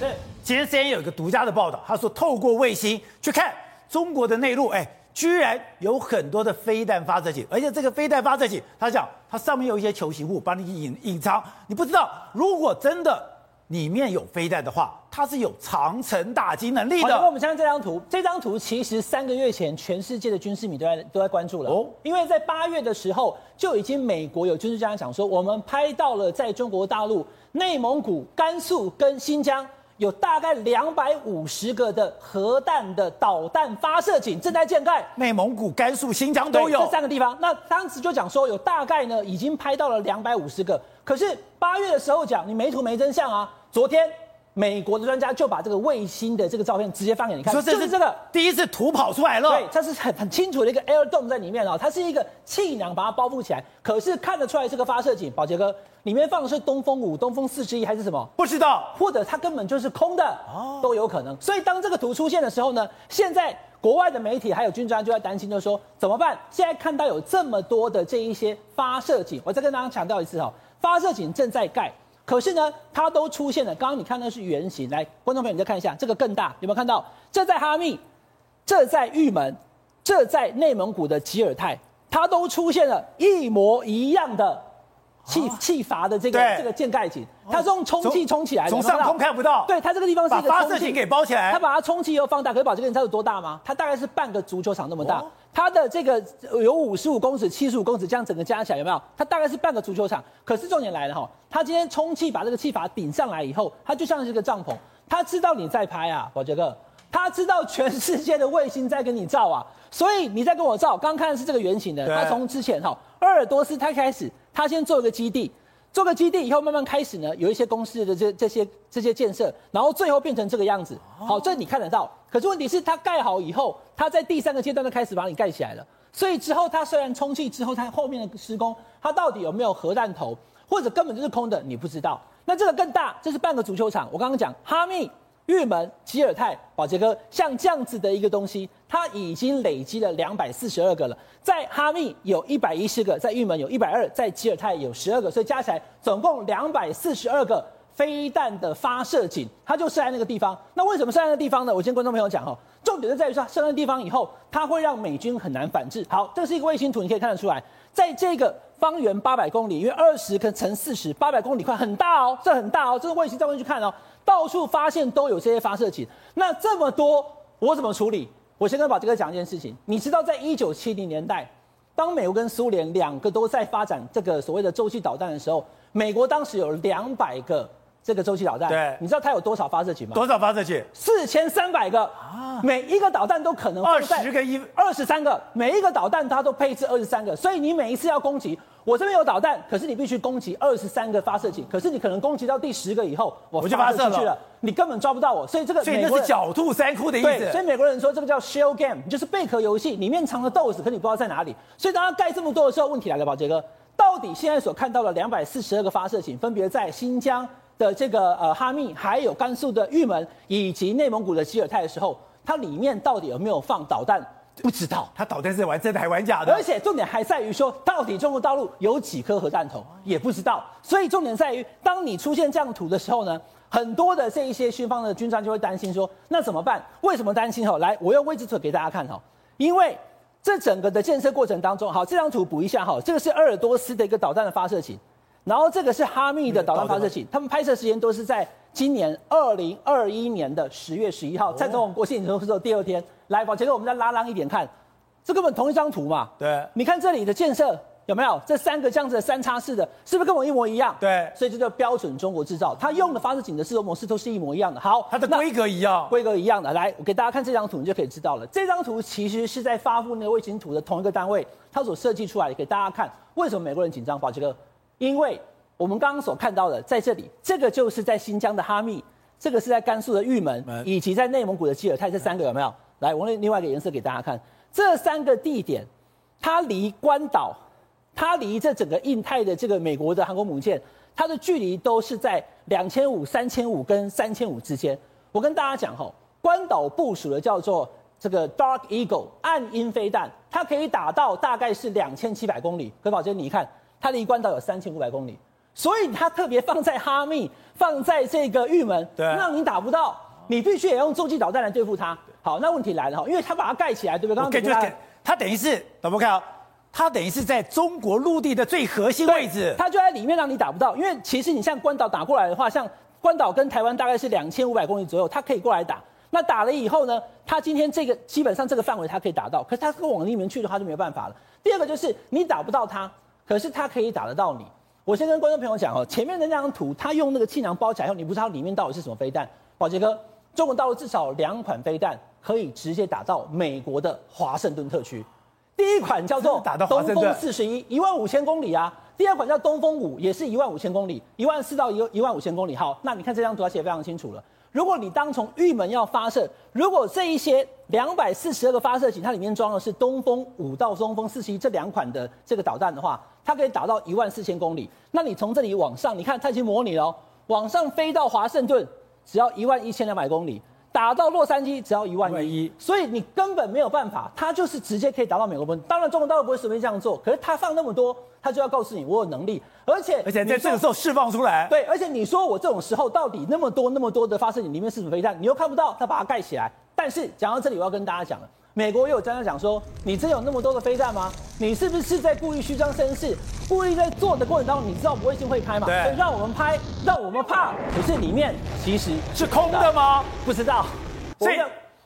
对，今天 CNN 有一个独家的报道，他说透过卫星去看中国的内陆，哎，居然有很多的飞弹发射器，而且这个飞弹发射器，他讲它上面有一些球形物，帮你隐隐藏，你不知道，如果真的里面有飞弹的话，它是有长城打击能力的。好，我们先看这张图，这张图其实三个月前全世界的军事迷都在都在关注了哦，因为在八月的时候就已经美国有军事专家讲说，我们拍到了在中国大陆。内蒙古、甘肃跟新疆有大概两百五十个的核弹的导弹发射井正在建盖。内蒙古、甘肃、新疆都有这三个地方。那当时就讲说有大概呢已经拍到了两百五十个，可是八月的时候讲你没图没真相啊。昨天。美国的专家就把这个卫星的这个照片直接放给你看，说这是这个第一次图跑出来了。对，它是很很清楚的一个 air dome 在里面啊，它是一个气囊把它包覆起来，可是看得出来是个发射井。宝杰哥，里面放的是东风五、东风四十一还是什么？不知道，或者它根本就是空的，都有可能。所以当这个图出现的时候呢，现在国外的媒体还有军专就在担心，就是说怎么办？现在看到有这么多的这一些发射井，我再跟大家强调一次哦，发射井正在盖。可是呢，它都出现了。刚刚你看的是圆形，来，观众朋友你再看一下，这个更大，有没有看到？这在哈密，这在玉门，这在内蒙古的吉尔泰，它都出现了一模一样的气气阀的这个这个建盖井，它是用充气充起来的，从上空看不到。对，它这个地方是一个把发射井给包起来，它把它充气以后放大。可以把这个，你知道有多大吗？它大概是半个足球场那么大。它的这个有五十五公尺、七十五公尺，这样整个加起来有没有？它大概是半个足球场。可是重点来了哈，它今天充气把这个气阀顶上来以后，它就像是一个帐篷。它知道你在拍啊，宝杰哥，它知道全世界的卫星在跟你照啊，所以你在跟我照。刚看的是这个圆形的，它从之前哈鄂尔多斯它开始，它先做一个基地。做个基地以后，慢慢开始呢，有一些公司的这这些这些建设，然后最后变成这个样子。好，这你看得到。可是问题是，它盖好以后，它在第三个阶段就开始把你盖起来了。所以之后，它虽然充气之后，它后面的施工，它到底有没有核弹头，或者根本就是空的，你不知道。那这个更大，这是半个足球场。我刚刚讲哈密。玉门、吉尔泰、宝杰哥，像这样子的一个东西，它已经累积了两百四十二个了。在哈密有一百一十个，在玉门有一百二，在吉尔泰有十二个，所以加起来总共两百四十二个飞弹的发射井，它就设在那个地方。那为什么设在那个地方呢？我先跟观众朋友讲哈，重点就在于说，设在那个地方以后，它会让美军很难反制。好，这是一个卫星图，你可以看得出来，在这个方圆八百公里，因为二十跟乘四十，八百公里块很大哦，这很大哦，这是卫星照片去看哦。到处发现都有这些发射井，那这么多我怎么处理？我先跟宝杰哥讲一件事情，你知道在一九七零年代，当美国跟苏联两个都在发展这个所谓的洲际导弹的时候，美国当时有两百个这个洲际导弹，对，你知道它有多少发射器吗？多少发射器？四千三百个啊！每一个导弹都可能二十个一二十三个，每一个导弹它都配置二十三个，所以你每一次要攻击。我这边有导弹，可是你必须攻击二十三个发射井，可是你可能攻击到第十个以后，我就发射出去了，你根本抓不到我，所以这个所以那是狡兔三窟的意思。对，所以美国人说这个叫 shell game，就是贝壳游戏，里面藏了豆子，可你不知道在哪里。所以当他盖这么多的时候，问题来了，宝杰哥，到底现在所看到的两百四十二个发射井，分别在新疆的这个呃哈密，还有甘肃的玉门，以及内蒙古的吉尔泰的时候，它里面到底有没有放导弹？不知道他导弹是玩真的还玩假的，而且重点还在于说，到底中国大陆有几颗核弹头也不知道。所以重点在于，当你出现这样图的时候呢，很多的这一些军方的军专就会担心说，那怎么办？为什么担心？哈，来，我用位置图给大家看哈，因为这整个的建设过程当中，好，这张图补一下哈，这个是鄂尔多斯的一个导弹的发射井，然后这个是哈密的导弹发射井，他们拍摄时间都是在今年二零二一年的十月十一号，在中国国庆日的第二天。来，宝杰哥，我们再拉长一点看，这根本同一张图嘛。对，你看这里的建设有没有这三个这样子的三叉式的，是不是跟我一模一样？对，所以这叫标准中国制造，它用的发射井的制作模式都是一模一样的。好，它的规格一样，规格一样的。来，我给大家看这张图，你就可以知道了。这张图其实是在发布那个卫星图的同一个单位，它所设计出来的，给大家看。为什么美国人紧张？宝杰哥，因为我们刚刚所看到的，在这里，这个就是在新疆的哈密，这个是在甘肃的玉门，以及在内蒙古的吉尔泰，这三个有没有？来，我用另外一个颜色给大家看，这三个地点，它离关岛，它离这整个印太的这个美国的航空母舰，它的距离都是在两千五、三千五跟三千五之间。我跟大家讲吼，关岛部署的叫做这个 Dark Eagle 暗鹰飞弹，它可以打到大概是两千七百公里。可宝杰，你看，它离关岛有三千五百公里，所以它特别放在哈密，放在这个玉门，对，让你打不到，你必须也用洲际导弹来对付它。好，那问题来了哈，因为他把它盖起来，对不对？刚刚给他等于是怎么看啊？他等于是在中国陆地的最核心位置，它就在里面让你打不到。因为其实你像关岛打过来的话，像关岛跟台湾大概是两千五百公里左右，它可以过来打。那打了以后呢，它今天这个基本上这个范围它可以打到，可是他往里面去的话就没有办法了。第二个就是你打不到它，可是它可以打得到你。我先跟观众朋友讲哦，前面的那张图，它用那个气囊包起来以后，你不知道里面到底是什么飞弹。宝杰哥，中国大陆至少两款飞弹可以直接打到美国的华盛顿特区。第一款叫做东风四十一，一万五千公里啊。第二款叫东风五，也是一万五千公里，一万四到一一万五千公里。好，那你看这张图，它写得非常清楚了。如果你当从玉门要发射，如果这一些两百四十二个发射井，它里面装的是东风五到东风四十一这两款的这个导弹的话，它可以打到一万四千公里。那你从这里往上，你看它已经模拟了哦，往上飞到华盛顿，只要一万一千两百公里。打到洛杉矶只要一万一，所以你根本没有办法，他就是直接可以打到美国本土。当然，中国大陆不会随便这样做，可是他放那么多，他就要告诉你我有能力，而且而且在这个时候释放出来。对，而且你说我这种时候到底那么多那么多的发射井里面是什么飞弹，你又看不到，他把它盖起来。但是讲到这里，我要跟大家讲了。美国也有专家讲说，你真有那么多的飞弹吗？你是不是在故意虚张声势？故意在做的过程当中，你知道不会先会拍嘛？对，让我们拍，让我们怕。可是里面其实是空的吗？不知道。所以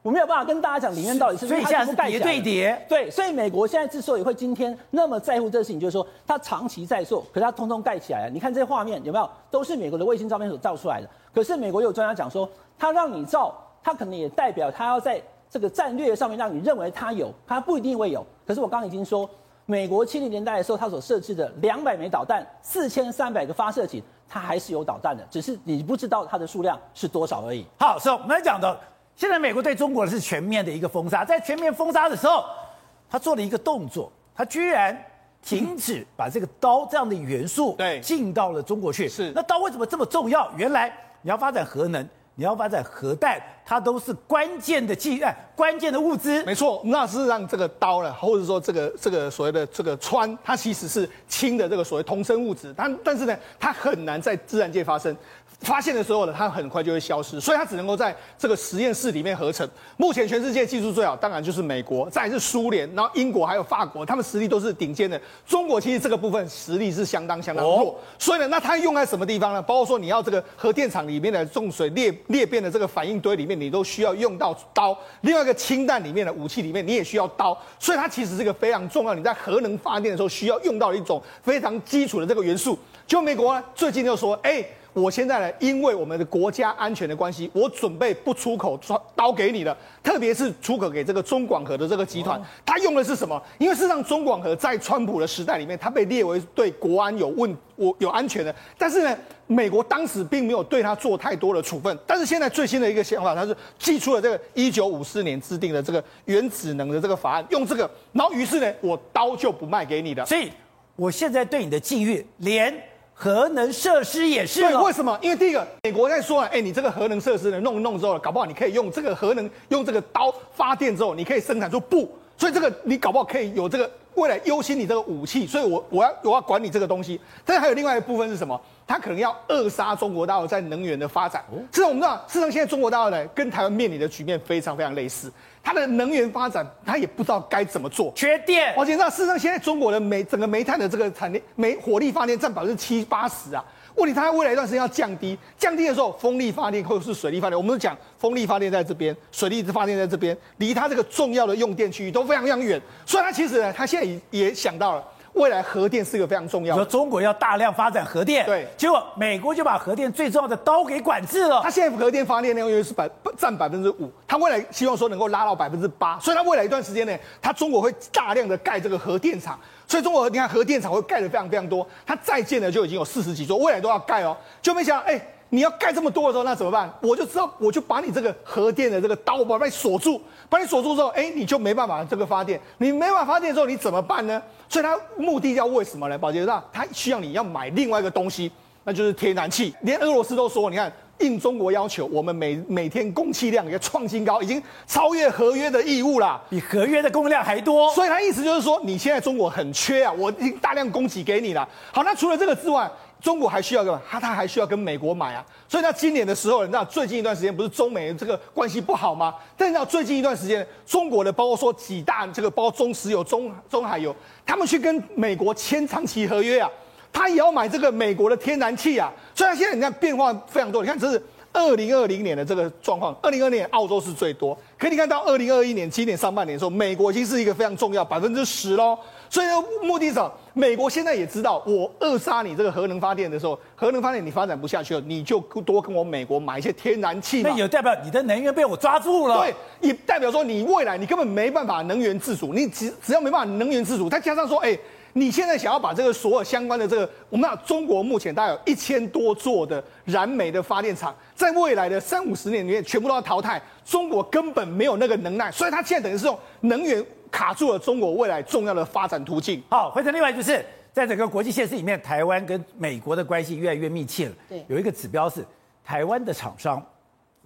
我没有办法跟大家讲里面到底是不是它是叠对叠。对，所以美国现在之所以会今天那么在乎这个事情，就是说它长期在做，可是它通通盖起来了。你看这些画面有没有？都是美国的卫星照片所照出来的。可是美国有专家讲说，它让你照，它可能也代表它要在。这个战略上面让你认为它有，它不一定会有。可是我刚刚已经说，美国七零年代的时候，它所设置的两百枚导弹、四千三百个发射井，它还是有导弹的，只是你不知道它的数量是多少而已。好，所以我们来讲的，现在美国对中国是全面的一个封杀，在全面封杀的时候，他做了一个动作，他居然停止把这个刀这样的元素对进到了中国去。是，那刀为什么这么重要？原来你要发展核能。你要发展核弹，它都是关键的技哎，关键的物资。没错，那是让这个刀呢，或者说这个这个所谓的这个氚，它其实是轻的这个所谓同生物质，但但是呢，它很难在自然界发生。发现的时候呢，它很快就会消失，所以它只能够在这个实验室里面合成。目前全世界技术最好，当然就是美国，再是苏联，然后英国还有法国，他们实力都是顶尖的。中国其实这个部分实力是相当相当弱，哦、所以呢，那它用在什么地方呢？包括说你要这个核电厂里面的重水裂裂变的这个反应堆里面，你都需要用到刀。另外一个氢弹里面的武器里面，你也需要刀。所以它其实是一个非常重要，你在核能发电的时候需要用到一种非常基础的这个元素。就美国呢，最近就说，哎。我现在呢，因为我们的国家安全的关系，我准备不出口刀给你的，特别是出口给这个中广核的这个集团，他用的是什么？因为事实上中广核在川普的时代里面，它被列为对国安有问、我有安全的，但是呢，美国当时并没有对它做太多的处分。但是现在最新的一个想法，它是寄出了这个一九五四年制定的这个原子能的这个法案，用这个，然后于是呢，我刀就不卖给你的。所以我现在对你的禁运连。核能设施也是对，为什么？因为第一个，美国在说了，哎，你这个核能设施呢，弄一弄之后，搞不好你可以用这个核能，用这个刀发电之后，你可以生产出布，所以这个你搞不好可以有这个未来优先你这个武器，所以我我要我要管你这个东西。但是还有另外一部分是什么？他可能要扼杀中国大陆在能源的发展。事实上我们知道，事实上现在中国大陆呢，跟台湾面临的局面非常非常类似。它的能源发展，它也不知道该怎么做，缺电。而且那事实上，现在中国的煤整个煤炭的这个产量，煤火力发电占百分之七八十啊。问题它未来一段时间要降低，降低的时候，风力发电或者是水力发电，我们讲风力发电在这边，水力发电在这边，离它这个重要的用电区域都非常非常远。所以它其实呢，它现在也也想到了。未来核电是一个非常重要的。说中国要大量发展核电，对，结果美国就把核电最重要的刀给管制了。它现在核电发电量约是百占百分之五，它未来希望说能够拉到百分之八，所以它未来一段时间内，它中国会大量的盖这个核电厂。所以中国你看核电厂会盖的非常非常多，它在建的就已经有四十几座，未来都要盖哦。就没想到，哎，你要盖这么多的时候，那怎么办？我就知道，我就把你这个核电的这个刀，我把你锁住，把你锁住之后，哎，你就没办法这个发电。你没办法发电之后，你怎么办呢？所以它目的要为什么呢？宝杰大，它需要你要买另外一个东西，那就是天然气。连俄罗斯都说，你看应中国要求，我们每每天供气量也创新高，已经超越合约的义务了，比合约的供量还多。所以他意思就是说，你现在中国很缺啊，我已经大量供给给你了。好，那除了这个之外，中国还需要干嘛？他他还需要跟美国买啊。所以那今年的时候，你知道最近一段时间不是中美这个关系不好吗？但是到最近一段时间，中国的包括说几大这个包括中石油、中中海油，他们去跟美国签长期合约啊，他也要买这个美国的天然气啊。所以现在你看变化非常多，你看这是二零二零年的这个状况，二零二零年澳洲是最多，可你看到二零二一年今年上半年的时候，美国已经是一个非常重要百分之十喽。所以呢，目的是什么？美国现在也知道，我扼杀你这个核能发电的时候，核能发电你发展不下去了，你就多跟我美国买一些天然气嘛。那也代表你的能源被我抓住了。对，也代表说你未来你根本没办法能源自主，你只只要没办法能源自主，再加上说，哎，你现在想要把这个所有相关的这个，我们讲中国目前大概有一千多座的燃煤的发电厂，在未来的三五十年里面全部都要淘汰，中国根本没有那个能耐，所以它现在等于是用能源。卡住了中国未来重要的发展途径。好，回成另外就是，在整个国际现实里面，台湾跟美国的关系越来越密切了。对，有一个指标是，台湾的厂商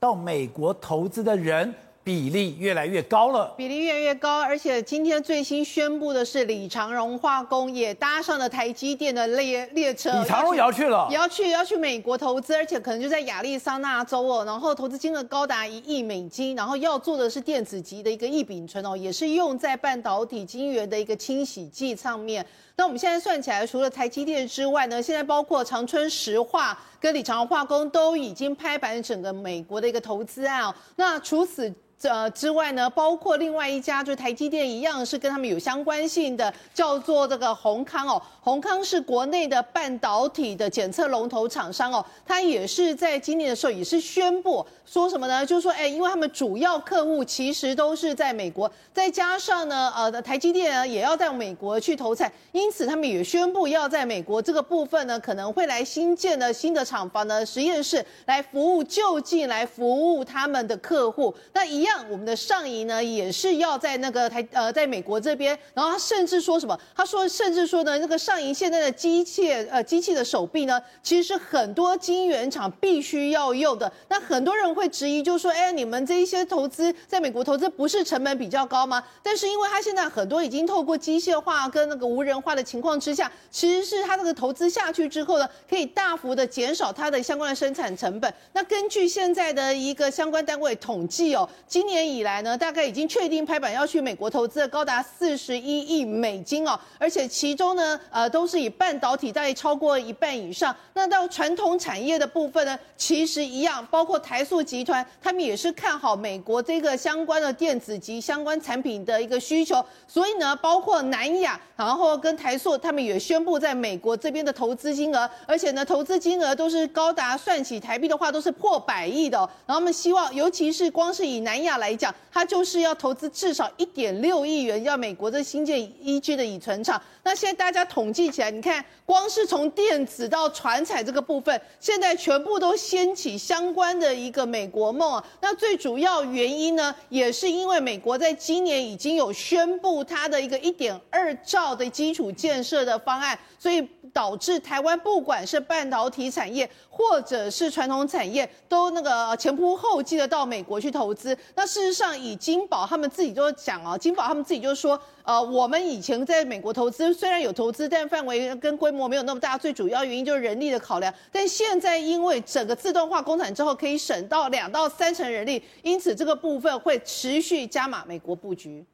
到美国投资的人。比例越来越高了，比例越来越高，而且今天最新宣布的是，李长荣化工也搭上了台积电的列列车。李长荣也要去了，也要去，要去美国投资，而且可能就在亚利桑那州哦，然后投资金额高达一亿美金，然后要做的是电子级的一个异丙醇哦，也是用在半导体晶圆的一个清洗剂上面。那我们现在算起来，除了台积电之外呢，现在包括长春石化跟李长荣化工都已经拍板整个美国的一个投资案哦。那除此。这之外呢，包括另外一家，就是台积电一样，是跟他们有相关性的，叫做这个宏康哦。宏康是国内的半导体的检测龙头厂商哦，它也是在今年的时候也是宣布说什么呢？就是说，哎，因为他们主要客户其实都是在美国，再加上呢，呃，台积电呢也要在美国去投产，因此他们也宣布要在美国这个部分呢，可能会来新建的新的厂房的实验室来服务就近来服务他们的客户。那一样。我们的上仪呢，也是要在那个台呃，在美国这边，然后他甚至说什么？他说，甚至说呢，那个上现在的机械呃机器的手臂呢，其实是很多晶圆厂必须要用的。那很多人会质疑，就说，哎，你们这一些投资在美国投资，不是成本比较高吗？但是因为他现在很多已经透过机械化跟那个无人化的情况之下，其实是他这个投资下去之后呢，可以大幅的减少它的相关的生产成本。那根据现在的一个相关单位统计哦。今年以来呢，大概已经确定拍板要去美国投资的高达四十一亿美金哦，而且其中呢，呃，都是以半导体大概超过一半以上。那到传统产业的部分呢，其实一样，包括台塑集团，他们也是看好美国这个相关的电子及相关产品的一个需求。所以呢，包括南亚，然后跟台塑，他们也宣布在美国这边的投资金额，而且呢，投资金额都是高达算起台币的话，都是破百亿的。然后他们希望，尤其是光是以南亚。来讲，它就是要投资至少一点六亿元，要美国的新建一 G 的乙醇厂。那现在大家统统计起来，你看，光是从电子到传产这个部分，现在全部都掀起相关的一个美国梦啊。那最主要原因呢，也是因为美国在今年已经有宣布它的一个一点二兆的基础建设的方案，所以导致台湾不管是半导体产业或者是传统产业，都那个前仆后继的到美国去投资。那事实上，以金宝他们自己就讲啊，金宝他们自己就说，呃，我们以前在美国投资。虽然有投资，但范围跟规模没有那么大。最主要原因就是人力的考量。但现在因为整个自动化工厂之后，可以省到两到三成人力，因此这个部分会持续加码美国布局。